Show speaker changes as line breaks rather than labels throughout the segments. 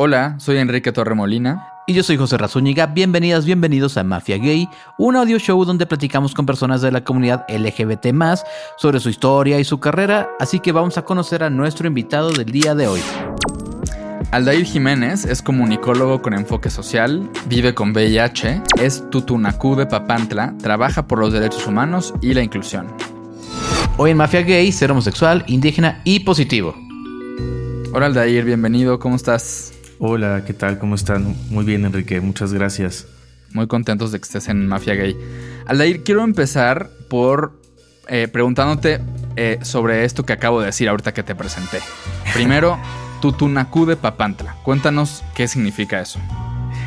Hola, soy Enrique Torremolina.
Y yo soy José Razúñiga. Bienvenidas, bienvenidos a Mafia Gay, un audio show donde platicamos con personas de la comunidad LGBT sobre su historia y su carrera. Así que vamos a conocer a nuestro invitado del día de hoy.
Aldair Jiménez es comunicólogo con enfoque social, vive con VIH, es tutunacú de Papantla, trabaja por los derechos humanos y la inclusión.
Hoy en Mafia Gay, ser homosexual, indígena y positivo.
Hola Aldair, bienvenido, ¿cómo estás?
Hola, ¿qué tal? ¿Cómo están? Muy bien, Enrique, muchas gracias.
Muy contentos de que estés en Mafia Gay. Aldair, quiero empezar por eh, preguntándote eh, sobre esto que acabo de decir ahorita que te presenté. Primero, Tutunacú de Papantla. Cuéntanos qué significa eso.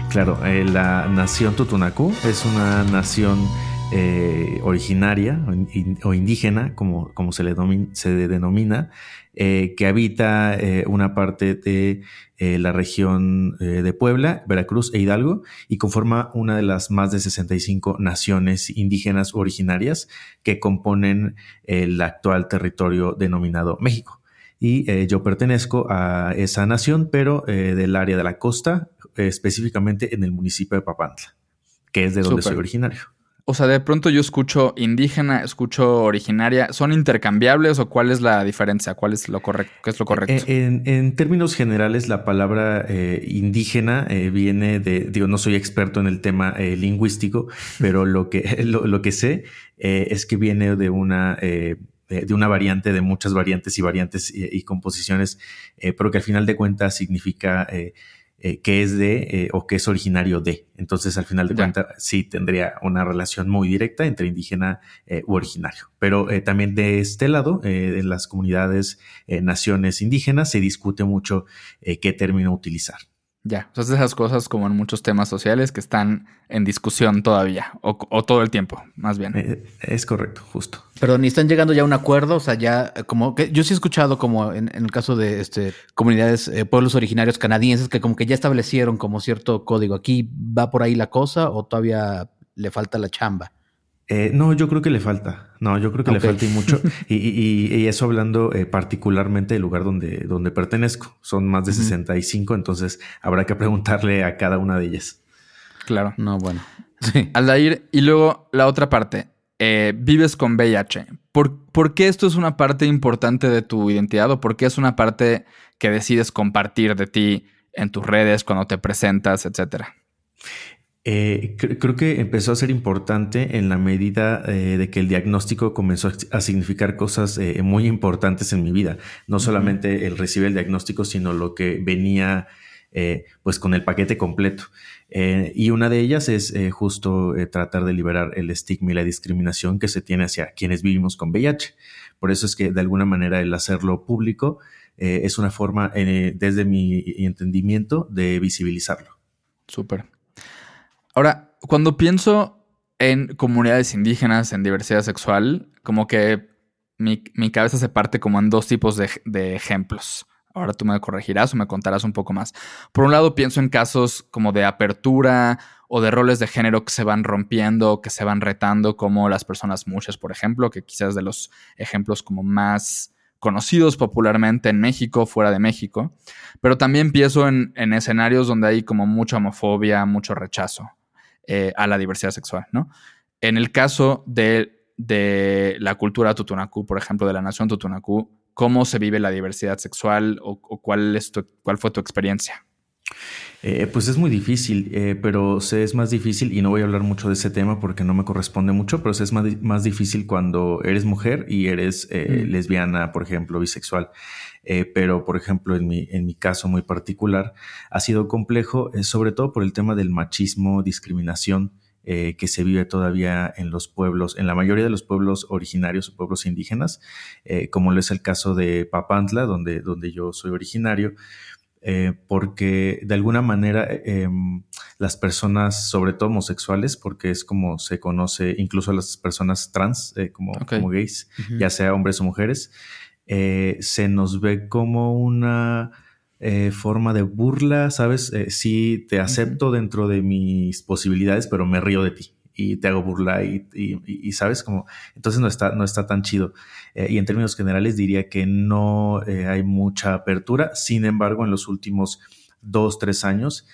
Claro, eh, la nación Tutunacú es una nación originaria o indígena, como, como se, le se denomina, eh, que habita eh, una parte de eh, la región de Puebla, Veracruz e Hidalgo y conforma una de las más de 65 naciones indígenas originarias que componen el actual territorio denominado México. Y yo pertenezco a esa nación, pero del área de la costa, específicamente en el municipio de Papantla, que es de donde soy originario.
O sea, de pronto yo escucho indígena, escucho originaria. ¿Son intercambiables o cuál es la diferencia? ¿Cuál es lo correcto? ¿Qué es lo correcto?
Eh, en, términos generales, la palabra eh, indígena eh, viene de, digo, no soy experto en el tema lingüístico, pero lo que, lo, que sé es que viene de una de una variante, de muchas variantes y variantes y, composiciones, pero que al final de cuentas significa eh, que es de eh, o que es originario de. Entonces, al final de cuentas, sí tendría una relación muy directa entre indígena eh, u originario. Pero también de este lado, en las comunidades, naciones indígenas, se discute mucho qué término utilizar.
Ya, o sea, esas cosas como en muchos temas sociales que están en discusión todavía, o, todo el tiempo, más bien.
Eh, es correcto, justo.
Pero ni están llegando ya a un acuerdo, o sea, ya eh, como que yo sí he escuchado como en, el caso de este comunidades, eh, pueblos originarios canadienses, que como que ya establecieron como cierto código. ¿Aquí va por ahí la cosa o todavía le falta la chamba?
Eh, no, yo creo que le falta. No, yo creo que le falta y mucho. Y, eso hablando eh, particularmente del lugar donde, donde pertenezco. Son más de 65, entonces habrá que preguntarle a cada una de ellas.
Claro. No, bueno. Sí. Aldair, y luego la otra parte. Eh, vives con VIH. ¿Por, ¿Por, qué esto es una parte importante de tu identidad o por qué es una parte que decides compartir de ti en tus redes cuando te presentas, etcétera?
Eh, creo que empezó a ser importante en la medida eh, de que el diagnóstico comenzó a, significar cosas eh, muy importantes en mi vida. No solamente el recibir el diagnóstico, sino lo que venía pues con el paquete completo. y una de ellas es justo tratar de liberar el estigma y la discriminación que se tiene hacia quienes vivimos con VIH. Por eso es que de alguna manera el hacerlo público es una forma, desde mi entendimiento, de visibilizarlo.
Súper. Ahora, cuando pienso en comunidades indígenas, en diversidad sexual, como que mi, cabeza se parte como en dos tipos de, ejemplos. Ahora tú me corregirás o me contarás un poco más. Por un lado, pienso en casos como de apertura o de roles de género que se van rompiendo, que se van retando, como las personas muchas, por ejemplo, que quizás de los ejemplos como más conocidos popularmente en México, fuera de México. Pero también pienso en, en escenarios donde hay como mucha homofobia, mucho rechazo. Eh, a la diversidad sexual, ¿no? En el caso de, la cultura tutunacú, por ejemplo, de la nación tutunacú, ¿cómo se vive la diversidad sexual o, cuál, es cuál fue tu experiencia?
Eh, pues es muy difícil, eh, pero se es más difícil, y no voy a hablar mucho de ese tema porque no me corresponde mucho, pero se es más, difícil cuando eres mujer y eres mm. lesbiana, por ejemplo, bisexual. Eh, pero por ejemplo en mi, en mi caso muy particular ha sido complejo, eh, sobre todo por el tema del machismo, discriminación eh, que se vive todavía en los pueblos, en la mayoría de los pueblos originarios o pueblos indígenas, como lo es el caso de Papantla, donde, donde yo soy originario. Porque de alguna manera em, las personas, sobre todo homosexuales, porque es como se conoce incluso a las personas trans, como, como gays, ya sea hombres o mujeres, eh, se nos ve como una eh, forma de burla, ¿sabes? Eh, sí, te acepto dentro de mis posibilidades, pero me río de ti y te hago burla y, sabes como entonces no está no está tan chido y en términos generales diría que no hay mucha apertura sin embargo en los últimos dos, tres años,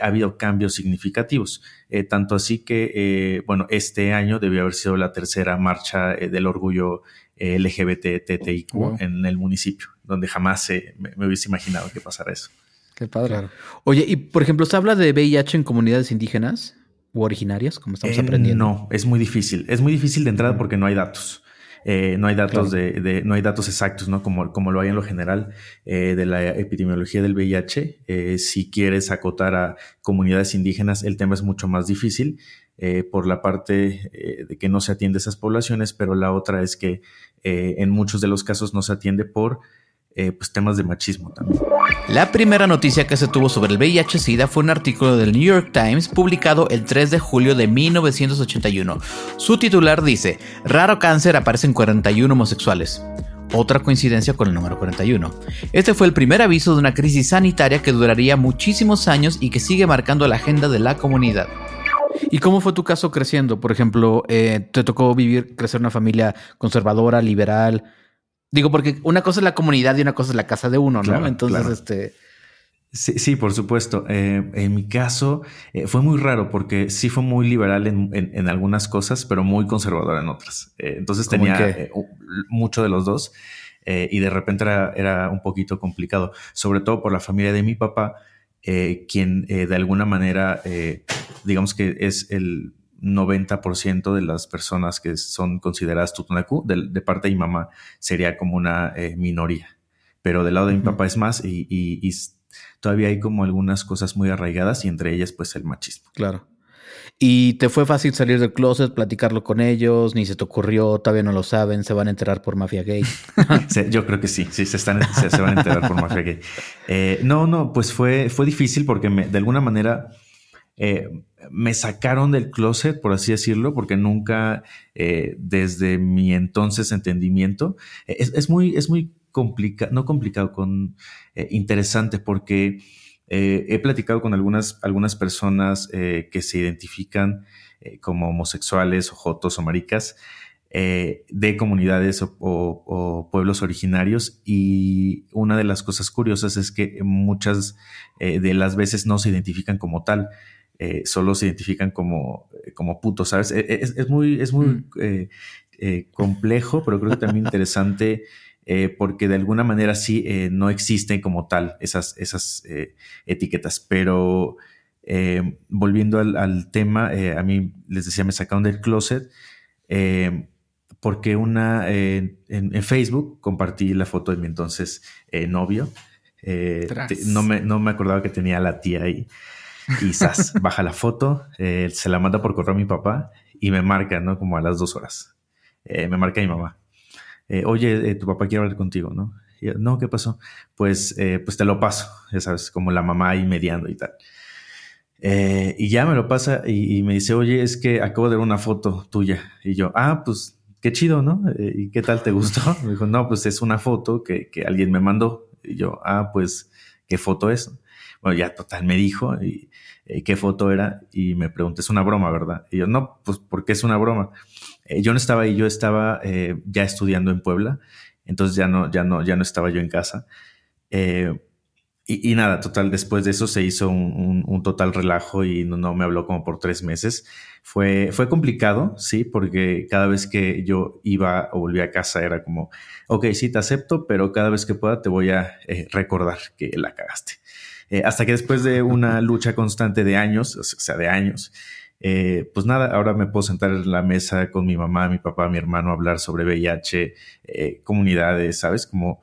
ha habido cambios significativos. tanto así que, bueno, este año debió haber sido la tercera marcha del orgullo LGBT TTIQ en el municipio, donde jamás me, hubiese imaginado que pasara eso.
Qué padre. Oye, y por ejemplo, ¿se habla de VIH en comunidades indígenas u originarias, como estamos aprendiendo?
No, es muy difícil. Es muy difícil de entrada porque no hay datos. Eh, no hay datos de, no hay datos exactos, ¿no? Como, como lo hay en lo general eh, de la epidemiología del VIH. Eh, si quieres acotar a comunidades indígenas, el tema es mucho más difícil por la parte de que no se atiende a esas poblaciones, pero la otra es que en muchos de los casos no se atiende por eh, pues temas de machismo también.
La primera noticia que se tuvo sobre el VIH-Sida fue un artículo del New York Times publicado el 3 de julio de 1981. Su titular dice, raro cáncer aparece en 41 homosexuales. Otra coincidencia con el número 41. Este fue el primer aviso de una crisis sanitaria que duraría muchísimos años y que sigue marcando la agenda de la comunidad. ¿Y cómo fue tu caso creciendo? Por ejemplo, eh, ¿te tocó vivir, crecer en una familia conservadora, liberal? Digo, porque una cosa es la comunidad y una cosa es la casa de uno, ¿no? Entonces, este.
Sí, sí, por supuesto. Eh, en mi caso eh, fue muy raro porque sí fue muy liberal en, algunas cosas, pero muy conservador en otras. Eh, entonces tenía mucho de los dos y de repente era, era, un poquito complicado, sobre todo por la familia de mi papá, quien de alguna manera, digamos que es el 90% de las personas que son consideradas Tutunacu, de, parte de mi mamá, sería como una eh, minoría. Pero del lado de mi papá es más y, todavía hay como algunas cosas muy arraigadas y entre ellas pues el machismo.
Claro. ¿Y te fue fácil salir del closet, platicarlo con ellos? ¿Ni se te ocurrió? ¿Todavía no lo saben? ¿Se van a enterar por Mafia Gay?
yo creo que sí, sí, se, están, se, van a enterar por Mafia Gay. Eh, no, no, pues fue, fue difícil porque me, de alguna manera eh, me sacaron del closet, por así decirlo, porque nunca, eh, desde mi entonces entendimiento, eh, es, muy, es muy complicado, no complicado, con interesante, porque he platicado con algunas, algunas personas que se identifican como homosexuales o jotos o maricas. de comunidades o, o, pueblos originarios y una de las cosas curiosas es que muchas de las veces no se identifican como tal. Eh, solo se identifican como, eh, como putos, ¿sabes? E, e, es, muy, es muy mm. eh, complejo, pero creo que también interesante porque de alguna manera sí no existen como tal esas, esas etiquetas, pero volviendo al, tema, a mí les decía, me sacaron del closet porque una en, Facebook compartí la foto de mi entonces novio. no, me, no me acordaba que tenía la tía ahí. Quizás baja la foto, eh, se la manda por correo a mi papá y me marca, ¿no? Como a las dos horas. Eh, me marca mi mamá. Eh, Oye, tu papá quiere hablar contigo, ¿no? no, ¿qué pasó? Pues, pues te lo paso, ya sabes, como la mamá ahí mediando y tal. y ya me lo pasa y, me dice, oye, es que acabo de ver una foto tuya. Y yo, ah, pues qué chido, ¿no? ¿Y qué tal te gustó? Me dijo, no, pues es una foto que, que alguien me mandó. Y yo, ah, pues, ¿qué foto es? Bueno, ya total me dijo y, eh, qué foto era y me pregunté, es una broma, ¿verdad? Y yo, no, pues porque es una broma. Eh, yo no estaba ahí, yo estaba eh, ya estudiando en Puebla, entonces ya no, ya no, ya no estaba yo en casa. Y, nada, total, después de eso se hizo un, total relajo y no, me habló como por tres meses. Fue, fue complicado, sí, porque cada vez que yo iba o volvía a casa era como, ok, sí, te acepto, pero cada vez que pueda te voy a recordar que la cagaste. Eh, hasta que después de una lucha constante de años, o sea, de años, eh, pues nada, ahora me puedo sentar en la mesa con mi mamá, mi papá, mi hermano, a hablar sobre VIH, eh, comunidades, ¿sabes? Como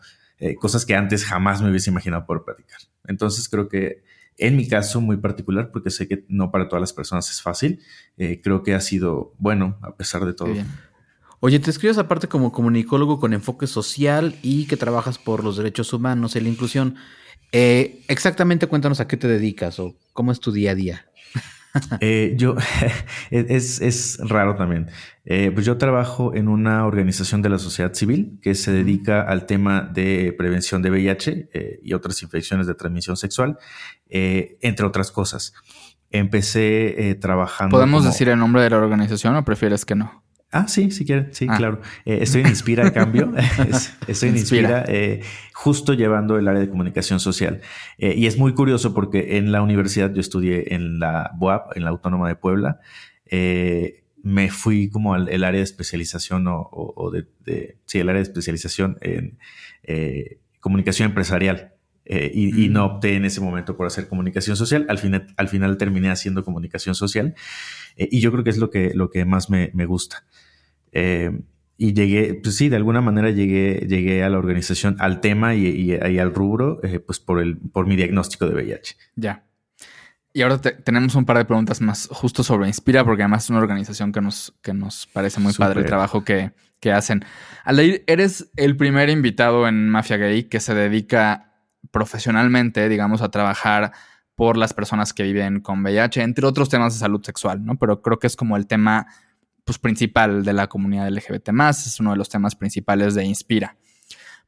cosas que antes jamás me hubiese imaginado poder platicar. Entonces creo que en mi caso muy particular, porque sé que no para todas las personas es fácil, creo que ha sido bueno a pesar de todo.
Oye, te escribes aparte como comunicólogo con enfoque social y que trabajas por los derechos humanos y la inclusión. Eh, exactamente cuéntanos a qué te dedicas o cómo es tu día a día.
Eh, yo, es, es, raro también. Eh, pues yo trabajo en una organización de la sociedad civil que se dedica al tema de prevención de VIH y otras infecciones de transmisión sexual, entre otras cosas. Empecé trabajando.
¿Podemos decir el nombre de la organización o prefieres que no?
Ah, sí, si quieren, sí, ah. claro. Eh, estoy en Inspira a cambio. estoy en Inspira, eh, justo llevando el área de comunicación social. Eh, y es muy curioso porque en la universidad yo estudié en la BUAP, en la Autónoma de Puebla. me fui como al el área de especialización o, de, sí, el área de especialización en comunicación empresarial. y, no opté en ese momento por hacer comunicación social. Al final, al final terminé haciendo comunicación social. Y yo creo que es lo que, lo que más me, me gusta. Eh, y llegué, pues sí, de alguna manera llegué, llegué a la organización, al tema y, al rubro, eh, pues por, el, por mi diagnóstico de VIH.
Ya. Y ahora tenemos un par de preguntas más justo sobre Inspira, porque además es una organización que nos, que nos parece muy padre el trabajo que, que hacen. Alair, eres el primer invitado en Mafia Gay que se dedica profesionalmente, digamos, a trabajar por las personas que viven con VIH, entre otros temas de salud sexual, ¿no? Pero creo que es como el tema pues, principal de la comunidad LGBT, es uno de los temas principales de Inspira.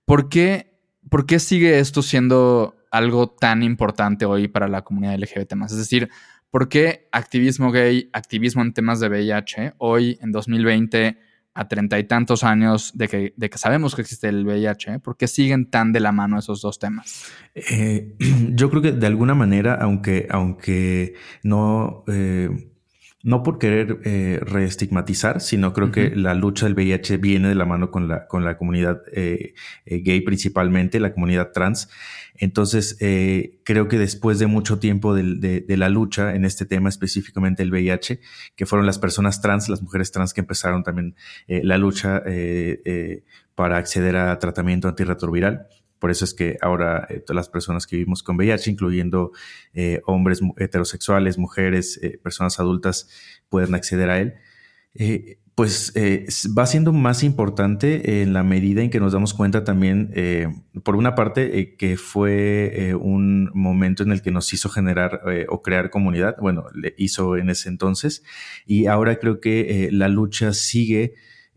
¿Por qué, ¿Por qué sigue esto siendo algo tan importante hoy para la comunidad LGBT? Es decir, ¿por qué activismo gay, activismo en temas de VIH, hoy en 2020, a treinta y tantos años de que, de que, sabemos que existe el VIH, ¿por qué siguen tan de la mano esos dos temas?
Eh, yo creo que de alguna manera, aunque, aunque no... Eh, no por querer eh, reestigmatizar, sino creo que la lucha del VIH viene de la mano con la, con la comunidad eh, eh, gay principalmente, la comunidad trans. Entonces, creo que después de mucho tiempo de, la lucha en este tema, específicamente el VIH, que fueron las personas trans, las mujeres trans que empezaron también la lucha para acceder a tratamiento antirretroviral, por eso es que ahora eh, todas las personas que vivimos con VIH, incluyendo eh, hombres heterosexuales, mujeres, eh, personas adultas, pueden acceder a él. Pues va siendo más importante en la medida en que nos damos cuenta también, por una parte, que fue un momento en el que nos hizo generar o crear comunidad, bueno, le hizo en ese entonces, y ahora creo que la lucha sigue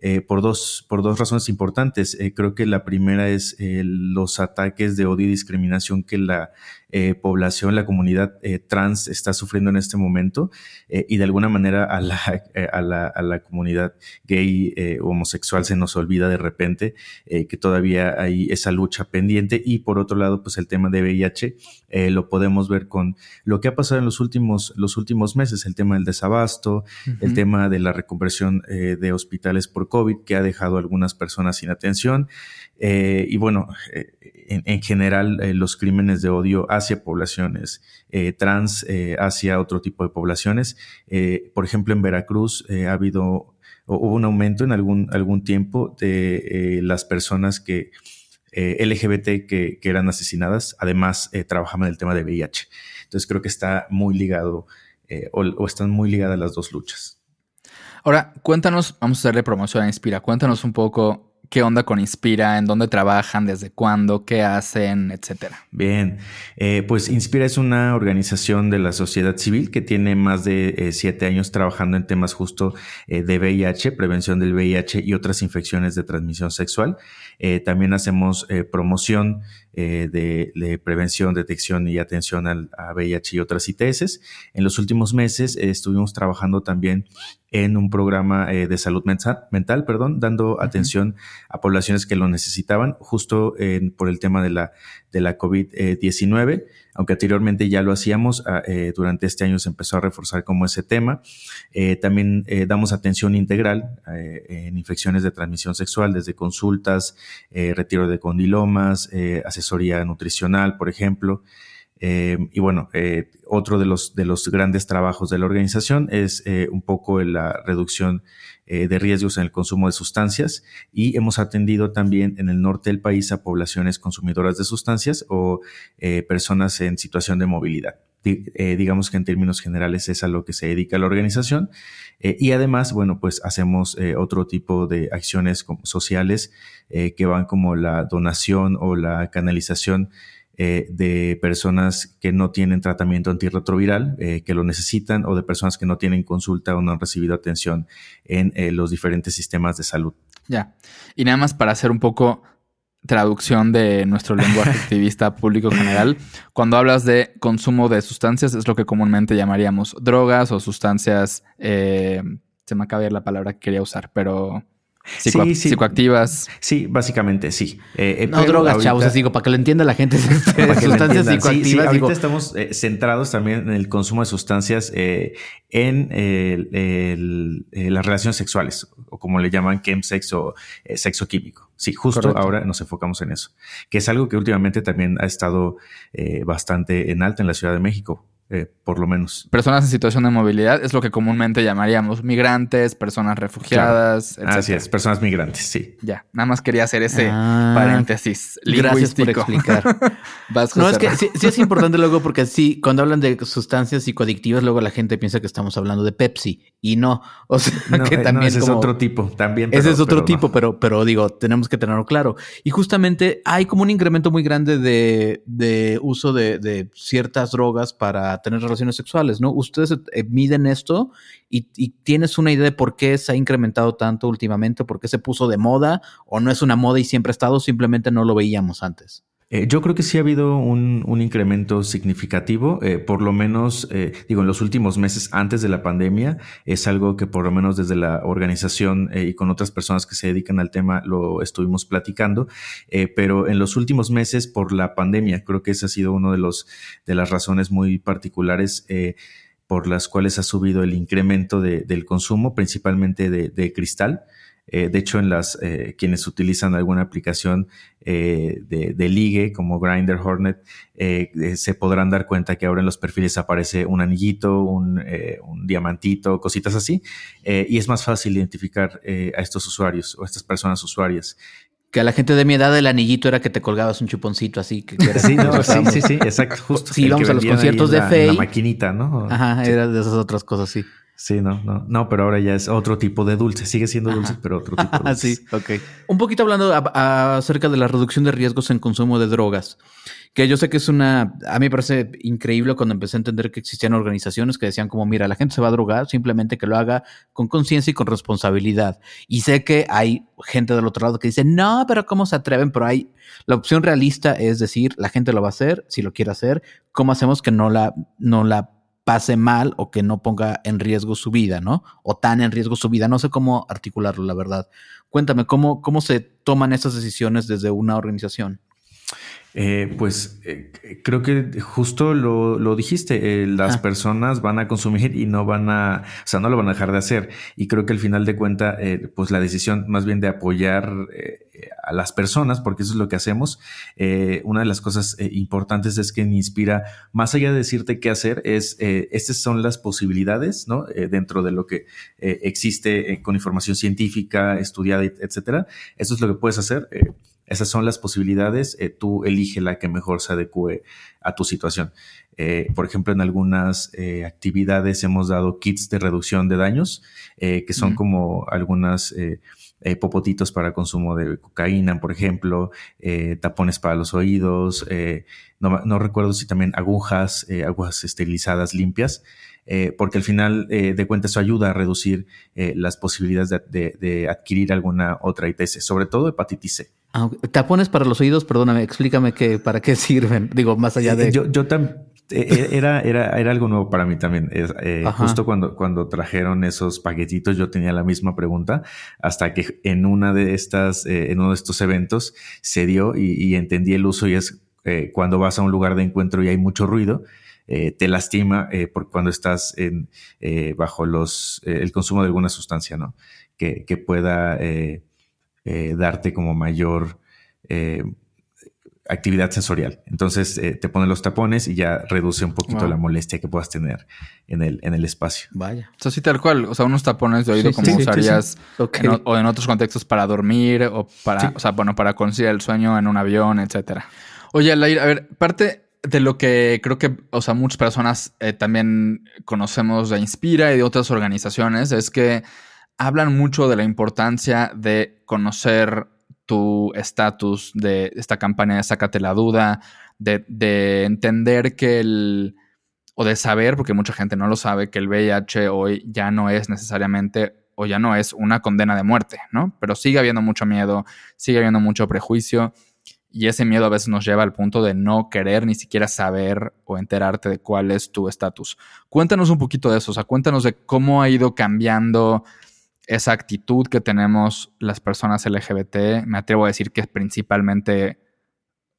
eh, por, dos, por dos razones importantes. Eh, creo que la primera es eh, los ataques de odio y discriminación que la eh, población, la comunidad eh, trans está sufriendo en este momento eh, y de alguna manera a la, a la, a la comunidad gay homosexual se nos olvida de repente que todavía hay esa lucha pendiente. Y por otro lado pues el tema de VIH lo podemos ver con lo que ha pasado en los últimos, los últimos meses, el tema del desabasto, el tema de la reconversión de hospitales por COVID que ha dejado a algunas personas sin atención y bueno, en, general eh, los crímenes de odio hacia poblaciones eh, trans, eh, hacia otro tipo de poblaciones. por ejemplo, en Veracruz ha habido, hubo un aumento en algún, algún tiempo de las personas que LGBT que, eran asesinadas, además trabajaban en el tema de VIH. Entonces creo que está muy ligado o, o están muy ligadas las dos luchas.
Ahora, cuéntanos, vamos a hacerle promoción a Inspira, cuéntanos un poco qué onda con Inspira, en dónde trabajan, desde cuándo, qué hacen, etcétera.
Bien, eh, pues Inspira es una organización de la sociedad civil que tiene más de eh, siete años trabajando en temas justo eh, de VIH, prevención del VIH y otras infecciones de transmisión sexual. También hacemos promoción de, prevención, detección y atención al, a VIH y otras ITS. En los últimos meses estuvimos trabajando también en un programa eh, de salud mental, perdón, dando atención a poblaciones que lo necesitaban, justo por el tema de la, de la COVID-19, aunque anteriormente ya lo hacíamos, ah, eh, durante este año se empezó a reforzar como ese tema. Eh, también damos atención integral en infecciones de transmisión sexual, desde consultas, retiro de condilomas, asesoría nutricional, por ejemplo. Eh, y bueno, eh, otro de los, de los grandes trabajos de la organización es eh, un poco la reducción de riesgos en el consumo de sustancias y hemos atendido también en el norte del país a poblaciones consumidoras de sustancias o personas en situación de movilidad. digamos que en términos generales es a lo que se dedica la organización. y además, bueno, pues hacemos otro tipo de acciones sociales que van como la donación o la canalización eh, de personas que no tienen tratamiento antirretroviral, eh, que lo necesitan, o de personas que no tienen consulta o no han recibido atención en eh, los diferentes sistemas de salud.
Ya. Y nada más para hacer un poco traducción de nuestro lenguaje activista público general, cuando hablas de consumo de sustancias, es lo que comúnmente llamaríamos drogas o sustancias se me acaba de ir la palabra que quería usar, pero sí, psicoactivas.
Sí, básicamente sí.
Eh, eh, no drogas, chavos, digo, para que lo entienda la gente. sustancias psicoactivas.
ahorita estamos eh, centrados también en el consumo de sustancias en las relaciones sexuales, o como le llaman chemsex o sexo químico. Sí, justo ahora nos enfocamos en eso, que es algo que últimamente también ha estado bastante en alta en la Ciudad de México. Eh, por lo menos.
Personas en situación de movilidad es lo que comúnmente llamaríamos migrantes, personas refugiadas,
etc. Así es, personas migrantes, sí.
Ya, nada más quería hacer ese ah, paréntesis.
Gracias por explicar. no, es que sí, es importante luego porque sí, cuando hablan de sustancias psicoadictivas, luego la gente piensa que estamos hablando de Pepsi y no. O sea, que
eh, también ese es otro tipo, también.
ese es otro tipo, pero, pero digo, tenemos que tenerlo claro. Y justamente hay como un incremento muy grande de, de uso de, de ciertas drogas para tener relaciones sexuales, ¿no? Ustedes eh, miden esto y, y, tienes una idea de por qué se ha incrementado tanto últimamente, por qué se puso de moda o no es una moda y siempre ha estado, simplemente no lo veíamos antes.
Eh, yo creo que sí ha habido un, incremento significativo, eh, por lo menos, eh, digo, en los últimos meses antes de la pandemia, es algo que por lo menos desde la organización y con otras personas que se dedican al tema lo estuvimos platicando, pero en los últimos meses por la pandemia, creo que esa ha sido una de, los, de las razones muy particulares por las cuales ha subido el incremento del consumo, principalmente de cristal. Eh, de hecho, en las eh, quienes utilizan alguna aplicación eh, de, ligue como Grinder Hornet, se podrán dar cuenta que ahora en los perfiles aparece un anillito, un, diamantito, cositas así, y es más fácil identificar a estos usuarios o a estas personas usuarias.
Que a la gente de mi edad el anillito era que te colgabas un chuponcito así. Que,
sí, sí, sí, exacto, justo.
Sí, íbamos a los conciertos de fe.
La maquinita, ¿no?
Ajá, era de esas otras cosas, sí.
Sí, no, no, no, pero ahora ya es otro tipo de dulce. Sigue siendo dulce, pero otro tipo de dulce.
sí, ok. Un poquito hablando acerca de la reducción de riesgos en consumo de drogas, que yo sé que es una, a mí me parece increíble cuando empecé a entender que existían organizaciones que decían como, mira, la gente se va a drogar, simplemente que lo haga con conciencia y con responsabilidad. Y sé que hay gente del otro lado que dice, no, pero ¿cómo se atreven? Pero hay, la opción realista es decir, la gente lo va a hacer, si lo quiere hacer, ¿cómo hacemos que no la, no la pase mal o que no ponga en riesgo su vida, ¿no? O tan en riesgo su vida. No sé cómo articularlo, la verdad. Cuéntame, ¿cómo, cómo se toman esas decisiones desde una organización?
Eh, pues eh, creo que justo lo, dijiste, eh, las ah. personas van a consumir y no van a, o sea, no lo van a dejar de hacer. Y creo que al final de cuenta, pues la decisión más bien de apoyar a las personas, porque eso es lo que hacemos, una de las cosas importantes es que me inspira, más allá de decirte qué hacer, es, estas son las posibilidades, ¿no? dentro de lo que existe con información científica, estudiada, etcétera. Eso es lo que puedes hacer esas son las posibilidades. Eh, tú elige la que mejor se adecue a tu situación. Eh, por ejemplo, en algunas eh, actividades hemos dado kits de reducción de daños, que son como algunas popotitos para consumo de cocaína, por ejemplo, tapones para los oídos, no, recuerdo si también agujas, agujas esterilizadas limpias. porque al final de cuentas eso ayuda a reducir las posibilidades de, de, adquirir alguna otra ITS, sobre todo hepatitis C.
Ah, tapones para los oídos, perdóname, explícame que, para qué sirven. Digo, más allá de.
Yo, yo también. Eh, eh, era, era, era algo nuevo para mí también. Eh, justo cuando, cuando trajeron esos paquetitos, yo tenía la misma pregunta hasta que en una de estas, en uno de estos eventos se dio y, entendí el uso y es cuando vas a un lugar de encuentro y hay mucho ruido, te lastima por cuando estás en, bajo los, el consumo de alguna sustancia, ¿no? Que, que pueda eh, darte como mayor eh, actividad sensorial. Entonces eh, te ponen los tapones y ya reduce un poquito la molestia que puedas tener en el, en el espacio.
Vaya. O sea, sí, tal cual. O sea, unos tapones de oído como usarías o en otros contextos para dormir o para, o sea, bueno, para conciliar el sueño en un avión, etcétera. Oye, a ver, parte de lo que creo que, o sea, muchas personas también conocemos de Inspira y de otras organizaciones es que hablan mucho de la importancia de conocer tu estatus de esta campaña de Sácate la duda, de, entender que el, o de saber, porque mucha gente no lo sabe, que el VIH hoy ya no es necesariamente o ya no es una condena de muerte, ¿no? Pero sigue habiendo mucho miedo, sigue habiendo mucho prejuicio y ese miedo a veces nos lleva al punto de no querer ni siquiera saber o enterarte de cuál es tu estatus. Cuéntanos un poquito de eso, o sea, cuéntanos de cómo ha ido cambiando esa actitud que tenemos las personas LGBT. Me atrevo a decir que es principalmente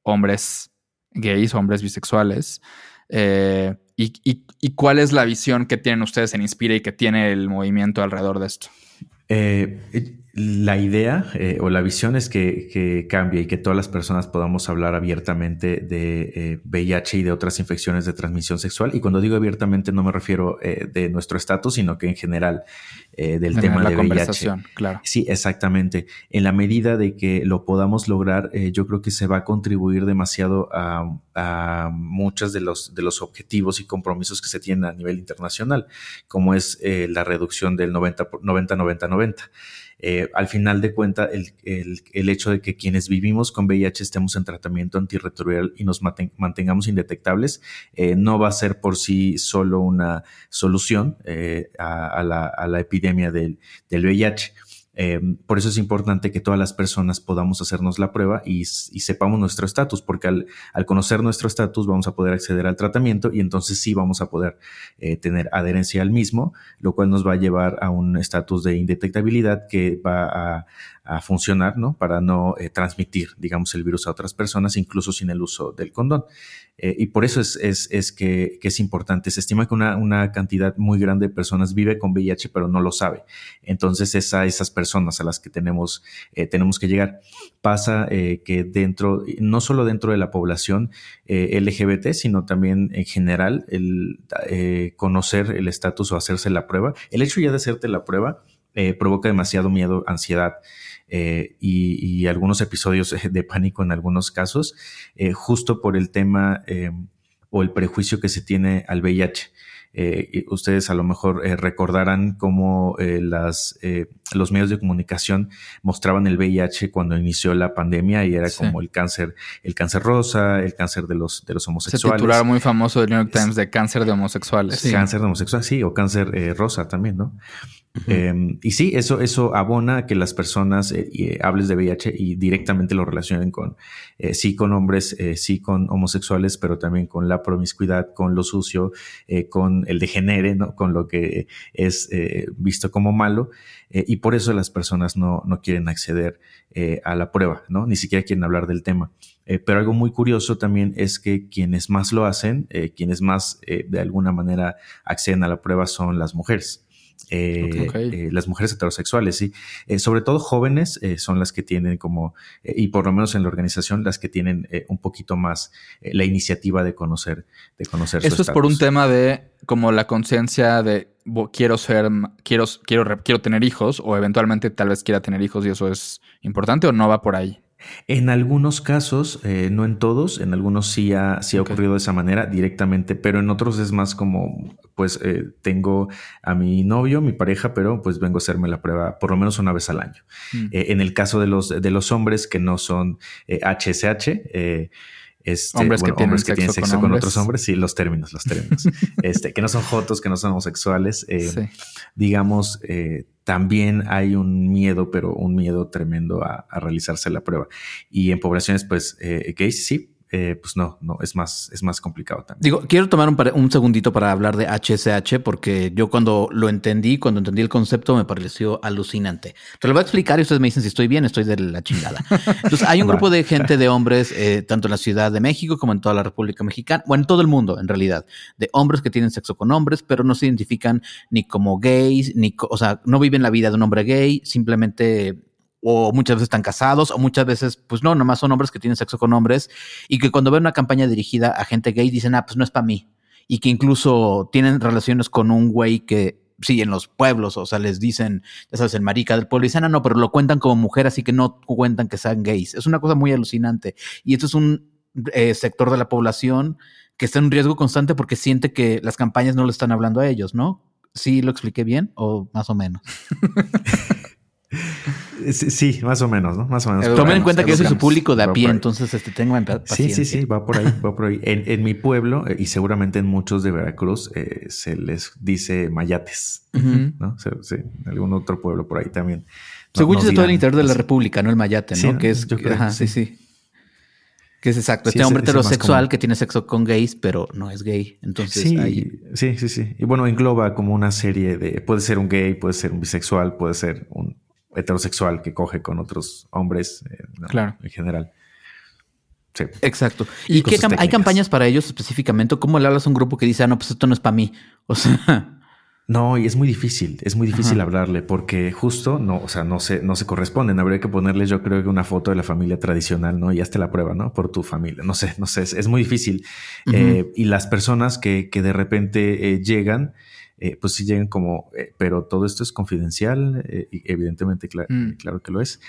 hombres gays, hombres bisexuales. Eh, y, cuál es la visión que tienen ustedes en Inspira y que tiene el movimiento alrededor de esto?
Eh, la idea eh, o la visión es que, cambie y que todas las personas podamos hablar abiertamente de VIH y de otras infecciones de transmisión sexual. Y cuando digo abiertamente no me refiero de nuestro estatus, sino que en general del tema de la VIH.
Claro.
Sí, exactamente. En la medida de que lo podamos lograr, yo creo que se va a contribuir demasiado a, a muchos de los, de los objetivos y compromisos que se tienen a nivel internacional, como es la reducción del 90-90-90. Eh, al final de cuentas, el, hecho de que quienes vivimos con VIH estemos en tratamiento antirretroviral y nos mantengamos indetectables, eh, no va a ser por sí solo una solución eh, a, la, epidemia del, del VIH. Eh, por eso es importante que todas las personas podamos hacernos la prueba y, sepamos nuestro estatus, porque al, conocer nuestro estatus vamos a poder acceder al tratamiento y entonces sí vamos a poder eh, tener adherencia al mismo, lo cual nos va a llevar a un estatus de indetectabilidad que va a, a funcionar, ¿no? Para no eh, transmitir, digamos, el virus a otras personas, incluso sin el uso del condón. Eh, y por eso es, es, es que, que, es importante. Se estima que una, una, cantidad muy grande de personas vive con VIH, pero no lo sabe. Entonces es a esas personas a las que tenemos, eh, tenemos que llegar. Pasa que dentro, no solo dentro de la población LGBT, sino también en general, el conocer el estatus o hacerse la prueba. El hecho ya de hacerte la prueba provoca demasiado miedo, ansiedad. Eh, y, algunos episodios de pánico en algunos casos, eh, justo por el tema eh, o el prejuicio que se tiene al VIH. ustedes a lo mejor recordarán cómo las, los medios de comunicación mostraban el VIH cuando inició la pandemia y era como el cáncer, el cáncer rosa, el cáncer de los, de los homosexuales.
Se titular muy famoso del New York Times de cáncer de homosexuales.
Cáncer de homosexuales, sí, o cáncer rosa también, ¿no? Em, y sí, eso, eso abona a que las personas eh, eh, hables de VIH y directamente lo relacionen con, eh, sí con hombres, sí con homosexuales, pero también con la promiscuidad, con lo sucio, con el degenere, ¿no? con lo que es visto como malo. y por eso las personas no, no quieren acceder a la prueba, ¿no? Ni siquiera quieren hablar del tema. pero algo muy curioso también es que quienes más lo hacen, quienes más de alguna manera acceden a la prueba son las mujeres. Eh, eh, las mujeres heterosexuales, sí. Eh, sobre todo jóvenes son las que tienen como, y por lo menos en la organización, las que tienen un poquito más la iniciativa de conocer, de conocer
Esto es por un tema de como la conciencia de quiero ser, quiero, quiero, quiero tener hijos, o eventualmente tal vez quiera tener hijos y eso es importante o no va por ahí.
En algunos casos, eh, no en todos, en algunos sí ha, sí ha ocurrido de esa manera directamente, pero en otros es más como, pues eh, tengo a mi novio, mi pareja, pero pues vengo a hacerme la prueba por lo menos una vez al año. Mm. Eh, en el caso de los, de los hombres que no son HSH, este,
hombres, que, tienen sexo, con,
otros hombres, sí, los términos, los términos. este, que no son jotos, que no son homosexuales. Digamos, también hay un miedo, pero un miedo tremendo a, realizarse la prueba. Y en poblaciones, pues, eh, gays, sí, eh, pues no, no, es más, es más complicado también.
Digo, quiero tomar un, un, segundito para hablar de HSH, porque yo cuando lo entendí, cuando entendí el concepto, me pareció alucinante. Te lo voy a explicar y ustedes me dicen si estoy bien, estoy de la chingada. Entonces, hay un grupo de gente de hombres, eh, tanto en la Ciudad de México como en toda la República Mexicana, o en todo el mundo, en realidad, de hombres que tienen sexo con hombres, pero no se identifican ni como gays, ni, o sea, no viven la vida de un hombre gay, simplemente o muchas veces están casados, o muchas veces, pues no, nomás son hombres que tienen sexo con hombres, y que cuando ven una campaña dirigida a gente gay dicen, ah, pues no es para mí, y que incluso tienen relaciones con un güey que, sí, en los pueblos, o sea, les dicen, ya sabes, el marica del pueblo, dicen, ah, no, pero lo cuentan como mujer, así que no cuentan que sean gays. Es una cosa muy alucinante. Y esto es un eh, sector de la población que está en un riesgo constante porque siente que las campañas no le están hablando a ellos, ¿no? ¿Sí lo expliqué bien o más o menos?
Sí, más o menos, ¿no? Más o menos.
Tomen en cuenta que yo soy su público de a pie, entonces este, tengo paciencia.
Sí, sí, sí, va por ahí, va por ahí. En, mi pueblo, eh, y seguramente en muchos de Veracruz, eh, se les dice mayates, ¿no? Sí, en algún otro pueblo por ahí también.
Según yo, todo el interior de la República, no el mayate, ¿no? que es, ajá, sí, sí. Que es exacto. este hombre heterosexual que tiene sexo con gays, pero no es gay. Entonces,
sí,
ahí...
sí, sí, sí. Y bueno, engloba como una serie de. Puede ser un gay, puede ser un bisexual, puede ser un heterosexual que coge con otros hombres. Eh, claro. En general.
Sí. Exacto. ¿Y, qué hay campañas para ellos específicamente? ¿Cómo le hablas a un grupo que dice, ah, no, pues esto no es para mí? O sea.
No, y es muy difícil, es muy difícil hablarle porque justo no, o sea, no se, no se corresponden. Habría que ponerle, yo creo que una foto de la familia tradicional, ¿no? Y hazte la prueba, ¿no? Por tu familia. No sé, no sé, es, muy difícil. Eh, y las personas que, que de repente eh, llegan, eh, pues sí llegan como, pero todo esto es confidencial, evidentemente, mm. claro que lo es,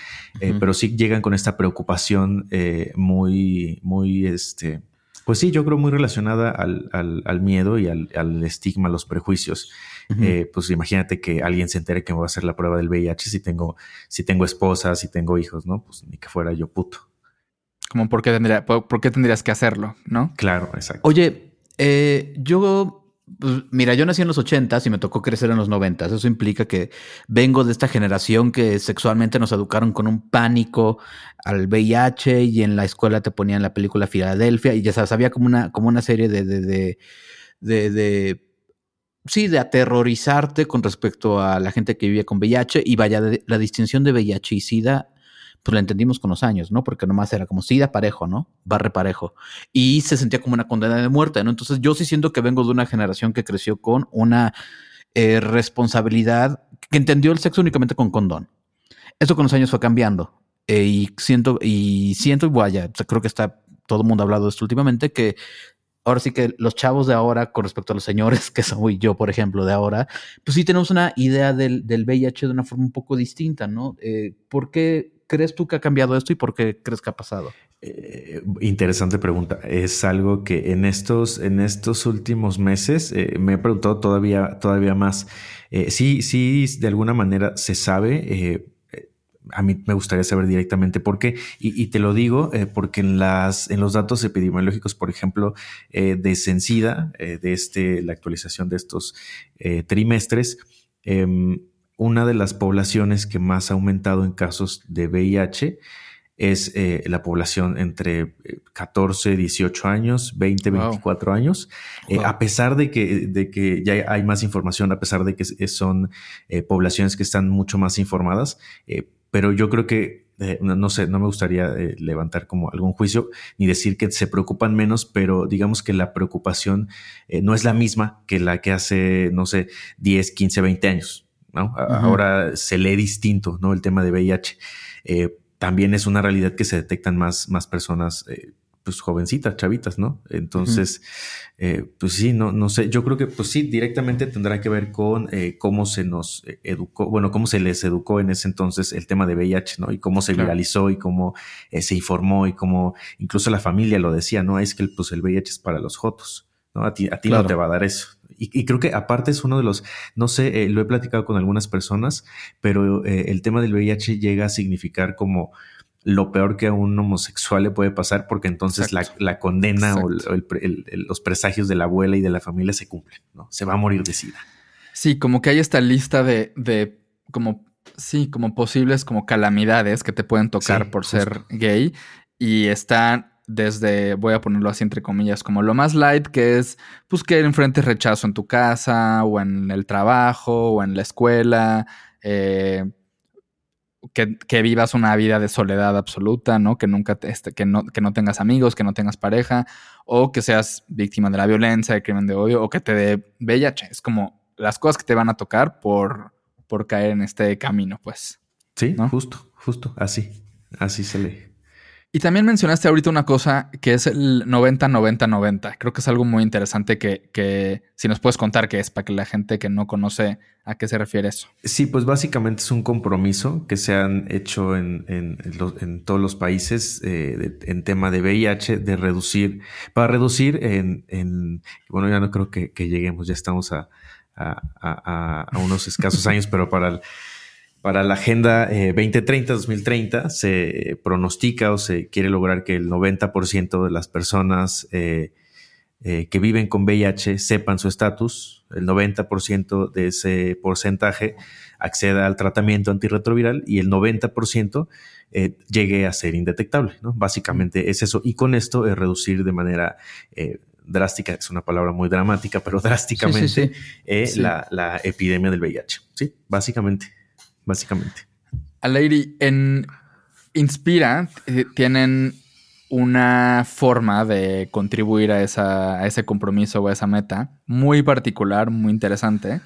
pero sí llegan con esta preocupación muy, muy, este, pues sí, yo creo muy relacionada al, al, miedo y al, al estigma, los prejuicios. Eh, pues imagínate que alguien se entere que me va a hacer la prueba del VIH si tengo, si tengo esposa, si tengo hijos, ¿no? Pues ni que fuera yo puto.
Como por qué, tendría, por, qué tendrías que hacerlo, ¿no?
Claro, exacto.
Oye, eh, yo pues, mira, yo nací en los ochentas y me tocó crecer en los noventas. Eso implica que vengo de esta generación que sexualmente nos educaron con un pánico al VIH y en la escuela te ponían la película Filadelfia y ya sabes, había como una, como una serie de, de, de, de sí, de aterrorizarte con respecto a la gente que vivía con VIH y vaya, la distinción de VIH y SIDA, pues la entendimos con los años, ¿no? Porque nomás era como SIDA parejo, ¿no? Barre parejo. Y se sentía como una condena de muerte, ¿no? Entonces yo sí siento que vengo de una generación que creció con una eh, responsabilidad que entendió el sexo únicamente con condón. Eso con los años fue cambiando. Eh, y siento, y siento, y creo que está todo mundo ha hablado de esto últimamente, que ahora sí que los chavos de ahora, con respecto a los señores que soy yo, por ejemplo, de ahora, pues sí tenemos una idea del, VIH de una forma un poco distinta, ¿no? Eh, ¿Por qué crees tú que ha cambiado esto y por qué crees que ha pasado?
Eh, interesante pregunta. Es algo que en estos, en estos últimos meses eh, me he preguntado todavía, todavía más. sí, sí, de alguna manera se sabe a mí me gustaría saber directamente por qué. Y, te lo digo eh, porque en, las, en los datos epidemiológicos, por ejemplo, eh, de Censida, eh, de este, la actualización de estos trimestres, em, una de las poblaciones que más ha aumentado en casos de VIH es la población entre 14, 18 años, 20, 24 años, a pesar de que, de que ya hay más información, a pesar de que son poblaciones que están mucho más informadas, pero yo creo que, eh, no, sé, no me gustaría eh, levantar como algún juicio ni decir que se preocupan menos, pero digamos que la preocupación eh, no es la misma que la que hace, no sé, 10, 15, 20 años. ¿No? Ahora se lee distinto, ¿no? El tema de VIH. también es una realidad que se detectan más, más personas pues jovencitas, chavitas, ¿no? Entonces, eh, pues sí, no, no sé, yo creo que pues sí, directamente tendrá que ver con eh, cómo se nos eh, educó, bueno, cómo se les educó en ese entonces el tema de VIH, ¿no? Y cómo se viralizó y cómo se informó y cómo incluso la familia lo decía, ¿no? Es que pues el VIH es para los jotos, ¿no? A ti, a ti no te va a dar eso. Y, creo que aparte es uno de los, no sé, lo he platicado con algunas personas, pero el tema del VIH llega a significar como lo peor que a un homosexual le puede pasar, porque entonces la, condena o los presagios de la abuela y de la familia se cumplen, ¿no? Se va a morir de sida.
Sí, como que hay esta lista de, de como, sí, como posibles como calamidades que te pueden tocar por ser gay y están desde, voy a ponerlo así entre comillas, como lo más light, que es pues que enfrentes rechazo en tu casa o en el trabajo o en la escuela, eh, que, vivas una vida de soledad absoluta, ¿no? Que nunca este, que no, que no tengas amigos, que no tengas pareja, o que seas víctima de la violencia, de crimen de odio, o que te dé VIH. Es como las cosas que te van a tocar por, por caer en este camino, pues.
Sí, justo, justo, así, así se lee.
Y también mencionaste ahorita una cosa que es el 90-90-90. Creo que es algo muy interesante que, si nos puedes contar qué es para que la gente que no conoce a qué se refiere eso.
Sí, pues básicamente es un compromiso que se han hecho en, en, todos los países eh, en tema de VIH, de reducir, para reducir en, bueno, ya no creo que, lleguemos, ya estamos a, a unos escasos años, pero para el para la Agenda 2030-2030 eh, se pronostica o se quiere lograr que el 90% de las personas eh, eh, que viven con VIH sepan su estatus, el 90% de ese porcentaje acceda al tratamiento antirretroviral y el 90% eh, llegue a ser indetectable. ¿no? Básicamente es eso. Y con esto es reducir de manera eh, drástica, es una palabra muy dramática, pero drásticamente La, la, epidemia del VIH. Sí, básicamente, básicamente.
Aleiri, en Inspira tienen una forma de contribuir a, esa, ese compromiso o a esa meta muy particular, muy interesante,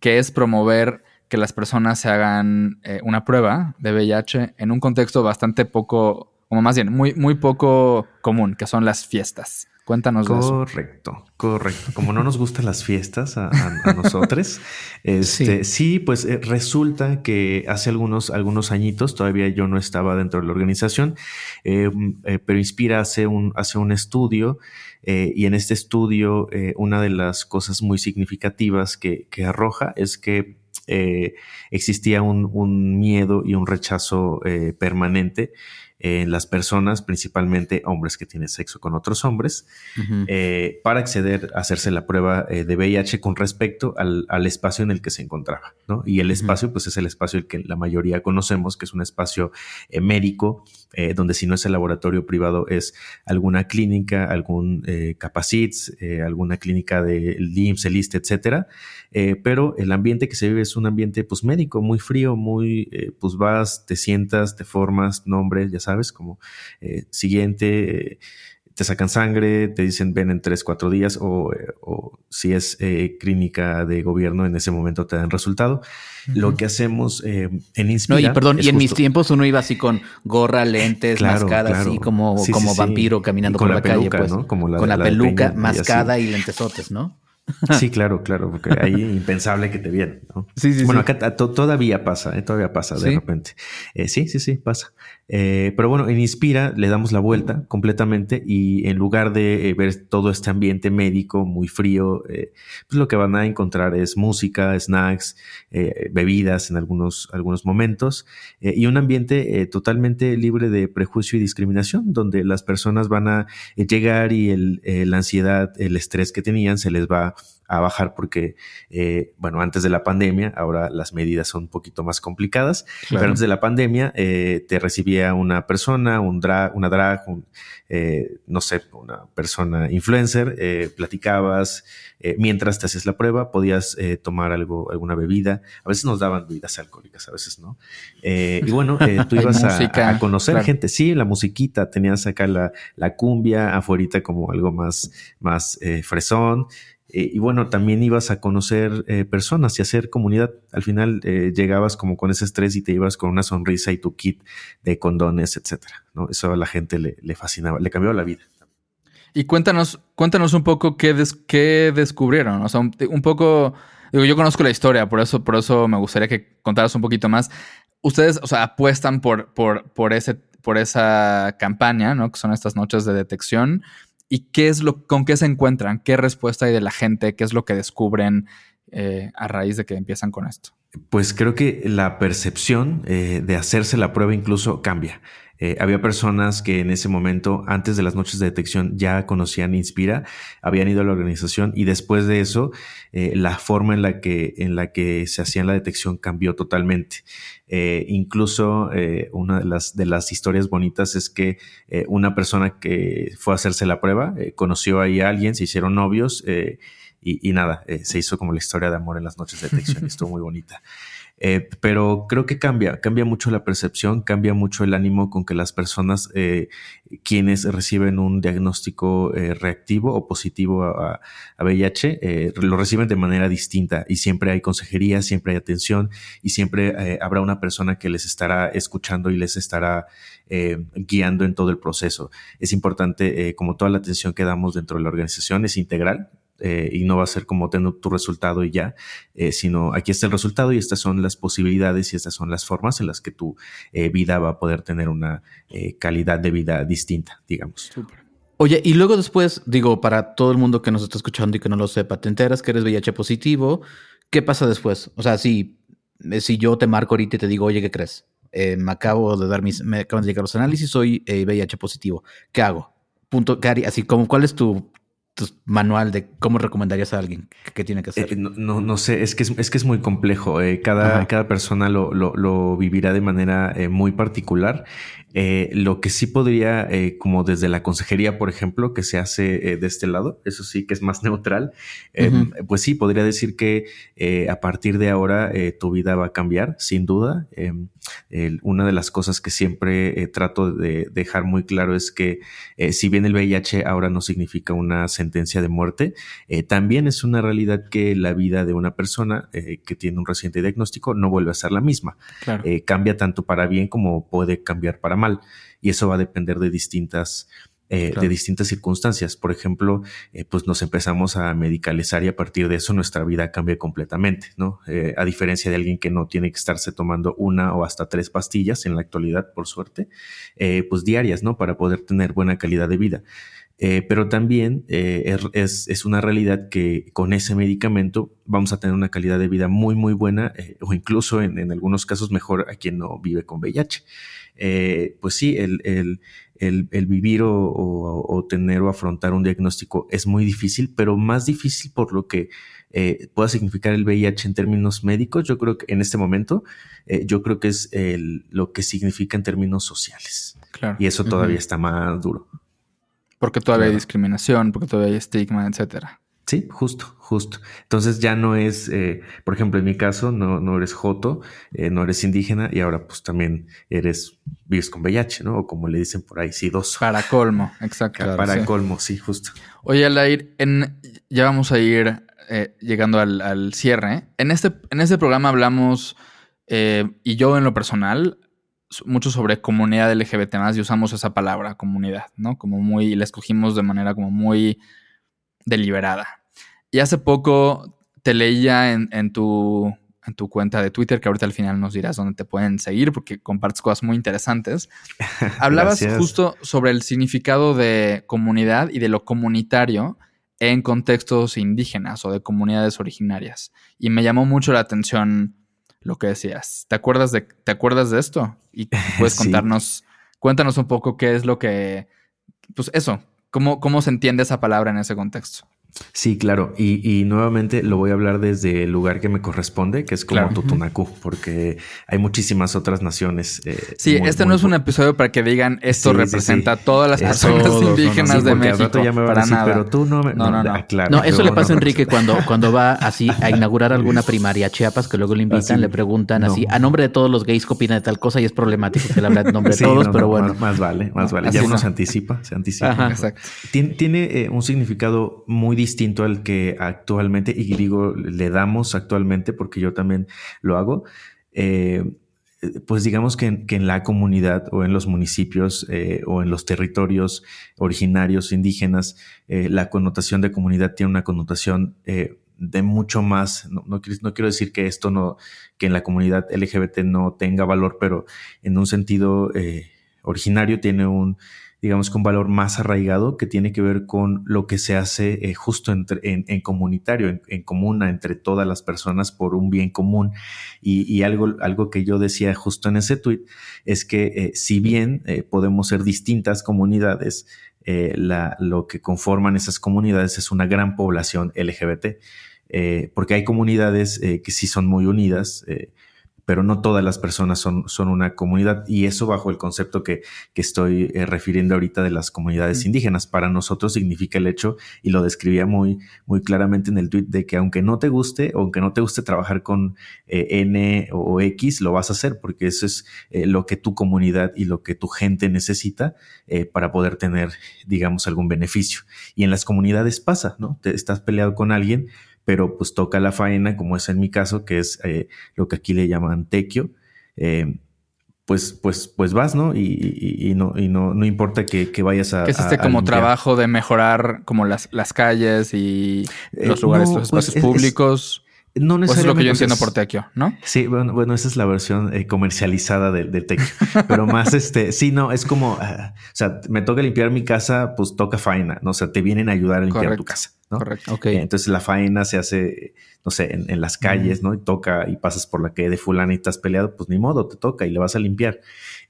que es promover que las personas se hagan eh, una prueba de VIH en un contexto bastante poco, como más bien, muy, muy poco común, que son las fiestas. Cuéntanos
correcto, Correcto, Como no nos gustan las fiestas a, nosotros, este, sí. pues eh, resulta que hace algunos, algunos añitos, todavía yo no estaba dentro de la organización, eh, eh, pero Inspira hace un, hace un estudio y en este estudio una de las cosas muy significativas que, que arroja es que existía un, un, miedo y un rechazo permanente en las personas, principalmente hombres que tienen sexo con otros hombres, eh, para acceder a hacerse la prueba eh, de VIH con respecto al, espacio en el que se encontraba. ¿no? Y el espacio, pues es el espacio el que la mayoría conocemos, que es un espacio eh, donde si no es el laboratorio privado, es alguna clínica, algún Capacits, alguna clínica del DIMS, el ISTE, etcétera. pero el ambiente que se vive es un ambiente pues médico, muy frío, muy, pues vas, te sientas, te formas, nombres, ya sabes, como eh, siguiente, eh, te sacan sangre, te dicen ven en tres, cuatro días, o, eh, si es clínica de gobierno, en ese momento te dan resultado. Lo que hacemos en Inspira.
No, y perdón, y en mis tiempos uno iba así con gorra, lentes, mascada, así como, como vampiro caminando por la, calle, pues. Como con la, peluca, mascada y, y lentesotes, ¿no?
Sí, claro, claro, porque ahí impensable que te vieran, ¿no? Sí, sí, bueno, acá todavía pasa, ¿eh? todavía pasa de repente. Eh, sí, sí, sí, pasa. Eh, pero bueno, en Inspira le damos la vuelta completamente y en lugar de ver todo este ambiente médico muy frío, pues lo que van a encontrar es música, snacks, bebidas en algunos, algunos momentos y un ambiente totalmente libre de prejuicio y discriminación, donde las personas van a llegar y el, la ansiedad, el estrés que tenían se les va a bajar porque, eh, bueno, antes de la pandemia, ahora las medidas son un poquito más complicadas, pero antes de la pandemia eh, te recibía una persona, un drag, una drag, eh, no sé, una persona influencer, platicabas, mientras te haces la prueba, podías tomar algo, alguna bebida, a veces nos daban bebidas alcohólicas, a veces no. y bueno, tú ibas a, conocer gente, sí, la musiquita, tenías acá la, la cumbia, afuera como algo más, más fresón. Eh, y bueno, también ibas a conocer eh, personas y hacer comunidad. Al final eh, llegabas como con ese estrés y te ibas con una sonrisa y tu kit de condones, etcétera. Eso a la gente le, fascinaba, le cambió la vida.
Y cuéntanos, cuéntanos un poco qué, qué descubrieron. O sea, un, poco. Digo, yo conozco la historia, por eso, por eso me gustaría que contaras un poquito más. Ustedes, o sea, apuestan por, por, por, ese, por esa campaña, ¿no? Que son estas noches de detección y qué es lo, con qué se encuentran, qué respuesta hay de la gente, qué es lo que descubren eh, a raíz de que empiezan con esto.
Pues creo que la percepción eh, de hacerse la prueba incluso cambia. Eh, había personas que en ese momento, antes de las noches de detección, ya conocían Inspira, habían ido a la organización y después de eso, eh, la forma en la que, en la que se hacía la detección cambió totalmente. Eh, incluso una de las, de las historias bonitas es que una persona que fue a hacerse la prueba conoció ahí a alguien, se hicieron novios y, y, nada, se hizo como la historia de amor en las noches de detección. estuvo muy bonita. Eh, pero creo que cambia, cambia mucho la percepción, cambia mucho el ánimo con que las personas, eh, quienes reciben un diagnóstico eh, reactivo o positivo a, VIH, lo reciben de manera distinta y siempre hay consejería, siempre hay atención y siempre habrá una persona que les estará escuchando y les estará guiando en todo el proceso. Es importante, como toda la atención que damos dentro de la organización, es integral, eh, y no va a ser como tener tu resultado y ya, eh, sino aquí está el resultado y estas son las posibilidades y estas son las formas en las que tu eh, vida va a poder tener una calidad de vida distinta, digamos.
Oye, y luego después, digo, para todo el mundo que nos está escuchando y que no lo sepa, te enteras que eres VIH positivo, ¿qué pasa después? O sea, si, si yo te marco ahorita y te digo, oye, ¿qué crees? me acabo de dar mis, me acaban de llegar los análisis, soy VIH positivo. ¿Qué hago? Punto, Así como, ¿cuál es tu manual de cómo recomendarías a alguien que, tiene que hacer?
Eh, no, no, sé, es que es, es, que es muy complejo. Eh, cada, cada persona lo, lo, lo, vivirá de manera eh, muy particular. Eh, lo que sí podría, como desde la consejería, por ejemplo, que se hace de este lado, eso sí que es más neutral, em, pues sí, podría decir que a partir de ahora tu vida va a cambiar, sin duda. Una de las cosas que siempre trato de dejar muy claro es que si bien el VIH ahora no significa una sentencia de muerte, también es una realidad que la vida de una persona que tiene un reciente diagnóstico no vuelve a ser la misma. cambia tanto para bien como puede cambiar para mal y eso va a depender de distintas, eh, de distintas circunstancias. Por ejemplo, eh, pues nos empezamos a medicalizar y a partir de eso nuestra vida cambia completamente, ¿no? Eh, a diferencia de alguien que no tiene que estarse tomando una o hasta tres pastillas en la actualidad, por suerte, pues diarias, ¿no? Para poder tener buena calidad de vida. Pero también es, es, una realidad que con ese medicamento vamos a tener una calidad de vida muy, muy buena o incluso en, en, algunos casos mejor a quien no vive con VIH. Eh, pues sí, el, el, el, vivir o, o, tener o afrontar un diagnóstico es muy difícil, pero más difícil por lo que eh, pueda significar el VIH en términos médicos. Yo creo que en este momento, eh, yo creo que es el, lo que significa en términos sociales. Claro. Y eso todavía está más duro.
Porque todavía hay discriminación, porque todavía hay estigma, etcétera.
Sí, justo, justo. Entonces ya no es, eh, por ejemplo, en mi caso, no, no eres joto, eh, no eres indígena y ahora pues también eres, vives con VIH, ¿no? O como le dicen por ahí, sí, dos.
Para colmo, exacto.
para colmo, sí, justo.
Oye, Alair, en, ya vamos a ir eh, llegando al, cierre. En este, en este programa hablamos, y yo en lo personal, mucho sobre comunidad LGBT más y usamos esa palabra, comunidad, ¿no? Como muy, la escogimos de manera como muy deliberada. Y hace poco te leía en, tu, en tu cuenta de Twitter, que ahorita al final nos dirás dónde te pueden seguir porque compartes cosas muy interesantes. Hablabas justo sobre el significado de comunidad y de lo comunitario en contextos indígenas o de comunidades originarias. Y me llamó mucho la atención lo que decías. ¿Te acuerdas de, ¿te acuerdas de esto? Y puedes contarnos, cuéntanos un poco qué es lo que, pues eso, ¿Cómo, ¿Cómo se entiende esa palabra en ese contexto?
Sí, claro. Y, nuevamente lo voy a hablar desde el lugar que me corresponde, que es como Tutunacu, porque hay muchísimas otras naciones.
Eh, sí, este no es un episodio para que digan esto representa a todas las personas indígenas de México. Ya me para nada.
Pero tú no me.
No, no, no. Ah, no eso le pasa a Enrique cuando, cuando va así a inaugurar alguna primaria a Chiapas, que luego le invitan, le preguntan así, a nombre de todos los gays, ¿qué opina de tal cosa? Y es problemático que le habla en nombre de todos, pero bueno.
Más, vale, más vale. ya uno se anticipa, se anticipa. exacto. Tiene, eh, un significado muy distinto al que actualmente, y digo, le damos actualmente porque yo también lo hago, eh, pues digamos que en, la comunidad o en los municipios eh, o en los territorios originarios indígenas, eh, la connotación de comunidad tiene una connotación de mucho más, no, no, quiero decir que esto no, que en la comunidad LGBT no tenga valor, pero en un sentido originario tiene un digamos un valor más arraigado que tiene que ver con lo que se hace eh, justo entre, en, comunitario, en, en, comuna, entre todas las personas por un bien común. Y, algo, algo que yo decía justo en ese tweet es que eh, si bien eh, podemos ser distintas comunidades, lo que conforman esas comunidades es una gran población LGBT. porque hay comunidades que sí son muy unidas, pero no todas las personas son, son una comunidad y eso bajo el concepto que, que estoy eh, refiriendo ahorita de las comunidades indígenas. Para nosotros significa el hecho, y lo describía muy, muy claramente en el tweet, de que aunque no te guste, o aunque no te guste trabajar con eh, N o X, lo vas a hacer porque eso es eh, lo que tu comunidad y lo que tu gente necesita para poder tener, digamos, algún beneficio. Y en las comunidades pasa, ¿no? Te estás peleado con alguien, pero pues toca la faena, como es en mi caso, que es eh, lo que aquí le llaman tequio. Eh, pues, pues, pues vas, ¿no? Y, no, y no, no importa que, vayas a.
Que es este como trabajo de mejorar como las, las calles y eh, los lugares, los pues, espacios públicos. No necesariamente. es lo que yo entiendo por tequio, ¿no?
Sí, bueno, bueno, esa es la versión comercializada del de tequio. Pero más este, sí, no, es como, ah, o sea, me toca limpiar mi casa, pues toca faena, ¿no? O sea, te vienen a ayudar a limpiar tu casa. ¿no?
Correcto.
Eh, entonces la faena se hace, no sé, en, las calles, ¿no? Y toca y pasas por la calle de fulana y estás peleado, pues ni modo, te toca y le vas a limpiar.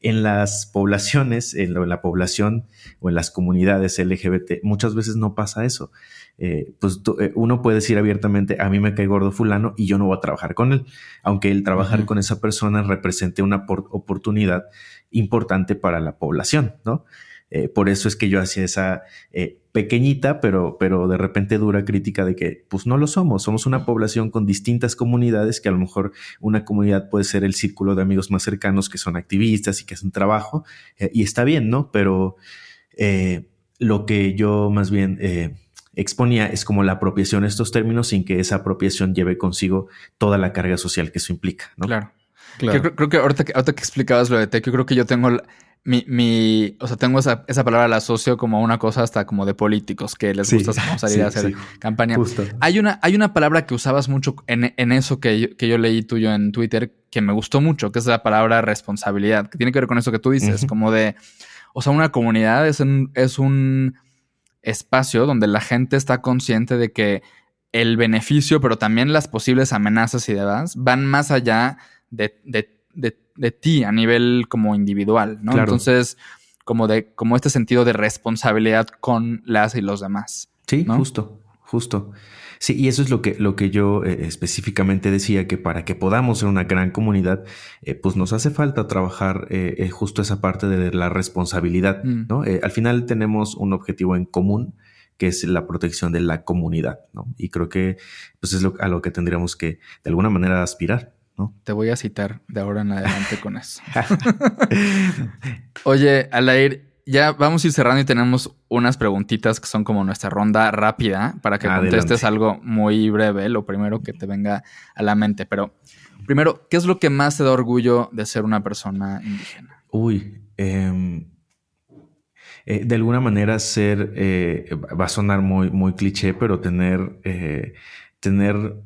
En las poblaciones, en, la población o en las comunidades LGBT, muchas veces no pasa eso. Eh, pues eh, uno puede decir abiertamente, a mí me cae gordo fulano y yo no voy a trabajar con él, aunque el trabajar con esa persona represente una oportunidad importante para la población, ¿no? Eh, por eso es que yo hacía esa eh, pequeñita, pero, pero de repente dura crítica de que, pues no lo somos, somos una población con distintas comunidades, que a lo mejor una comunidad puede ser el círculo de amigos más cercanos que son activistas y que hacen trabajo, eh, y está bien, ¿no? Pero lo que yo más bien exponía es como la apropiación de estos términos sin que esa apropiación lleve consigo toda la carga social que eso implica, ¿no?
Claro. Claro. Creo, que ahorita, que ahorita que explicabas lo de tech, yo creo que yo tengo mi, mi, o sea, tengo esa, esa, palabra la asocio como una cosa hasta como de políticos que les gusta salir a hacer campaña. Hay una, hay una palabra que usabas mucho en, en eso que yo, que yo leí tuyo en Twitter que me gustó mucho, que es la palabra responsabilidad, que tiene que ver con eso que tú dices, como de, o sea, una comunidad es un, es un espacio donde la gente está consciente de que el beneficio, pero también las posibles amenazas y demás, van más allá de, de, de de ti a nivel como individual, ¿no? Entonces, como de, como este sentido de responsabilidad con las y los demás.
Sí, justo, justo. Sí, y eso es lo que, lo que yo eh, específicamente decía, que para que podamos ser una gran comunidad, eh, pues nos hace falta trabajar eh, justo esa parte de la responsabilidad, mm. ¿no? al final tenemos un objetivo en común, que es la protección de la comunidad, ¿no? Y creo que pues es lo, a lo que tendríamos que de alguna manera aspirar.
Te voy a citar de ahora en adelante con eso. Oye, Alair, ya vamos a ir cerrando y tenemos unas preguntitas que son como nuestra ronda rápida para que contestes algo muy breve, lo primero que te venga a la mente. Pero primero, ¿qué es lo que más te da orgullo de ser una persona indígena?
Uy, em, eh, de alguna manera ser, eh, va a sonar muy, muy cliché, pero tener, eh, tener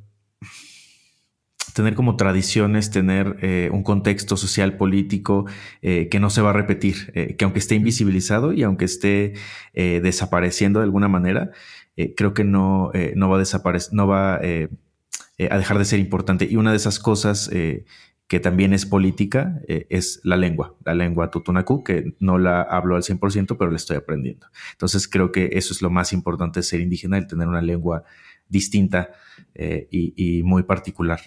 tener como tradiciones, tener eh, un contexto social, político eh, que no se va a repetir, eh, que aunque esté invisibilizado y aunque esté desapareciendo de alguna manera, creo que no, no va a desaparecer, no va a dejar de ser importante. Y una de esas cosas que también es política es la lengua, la lengua tutunacu, que no la hablo al 100%, pero la estoy aprendiendo. Entonces creo que eso es lo más importante de ser indígena, el tener una lengua distinta y muy particular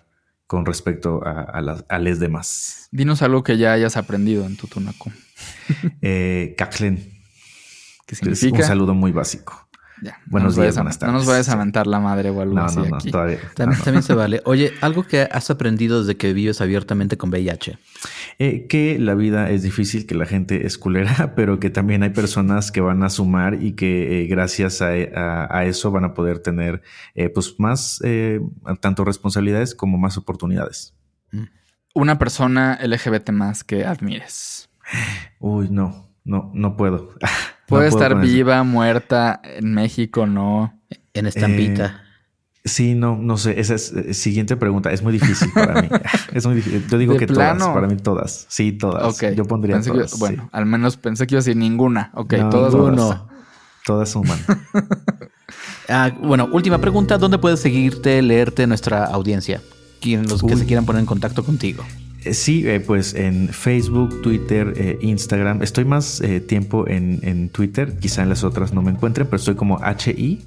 con respecto a, las, a les demás.
Dinos algo que ya hayas aprendido en Tutunaco.
eh, ¿Qué significa? un saludo muy básico.
Ya, Buenos días, buenas tardes. No nos vayas a mentar la madre o algo no, así no,
Todavía, también, se vale. Oye, algo que has aprendido desde que vives abiertamente con VIH.
Eh, que la vida es difícil, que la gente es culera, pero que también hay personas que van a sumar y que eh, gracias a, eso van a poder tener eh, pues más tanto responsabilidades como más oportunidades.
Mm. Una persona LGBT más que admires.
Uy, no, no, no puedo.
Puede estar viva, muerta en México, no.
En estampita.
Eh, sí, no, no sé. Esa es eh, siguiente pregunta. Es muy difícil para mí. es muy difícil. Yo digo que todas, para mí todas. Sí, todas. Yo pondría todas.
bueno, al menos pensé que iba a decir ninguna. Ok, todas
uno. Todas suman.
ah, bueno, última pregunta. ¿Dónde puedes seguirte, leerte nuestra audiencia? Quien, los que se quieran poner en contacto contigo.
Eh, sí, eh, pues en Facebook, Twitter, eh, Instagram. Estoy más tiempo en, Twitter. Quizá en las otras no me encuentren, pero estoy como H-I,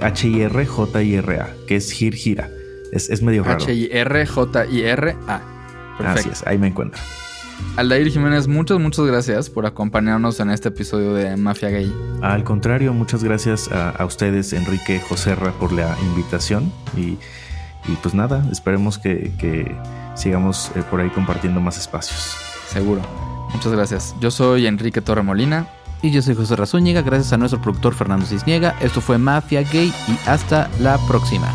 H-I-R, J-I-R-A, que es Gir Gira. Es, medio raro.
H-I-R, J-I-R-A.
Así es, ahí me encuentro.
Aldair Jiménez, muchas, muchas gracias por acompañarnos en este episodio de Mafia Gay.
Al contrario, muchas gracias a, ustedes, Enrique Joserra, por la invitación. Y, pues nada, esperemos que sigamos eh, por ahí compartiendo más espacios.
Seguro. Muchas gracias. Yo soy Enrique Torremolina.
Y yo soy José Razúñiga, gracias a nuestro productor Fernando Cisniega. Esto fue Mafia Gay y hasta la próxima.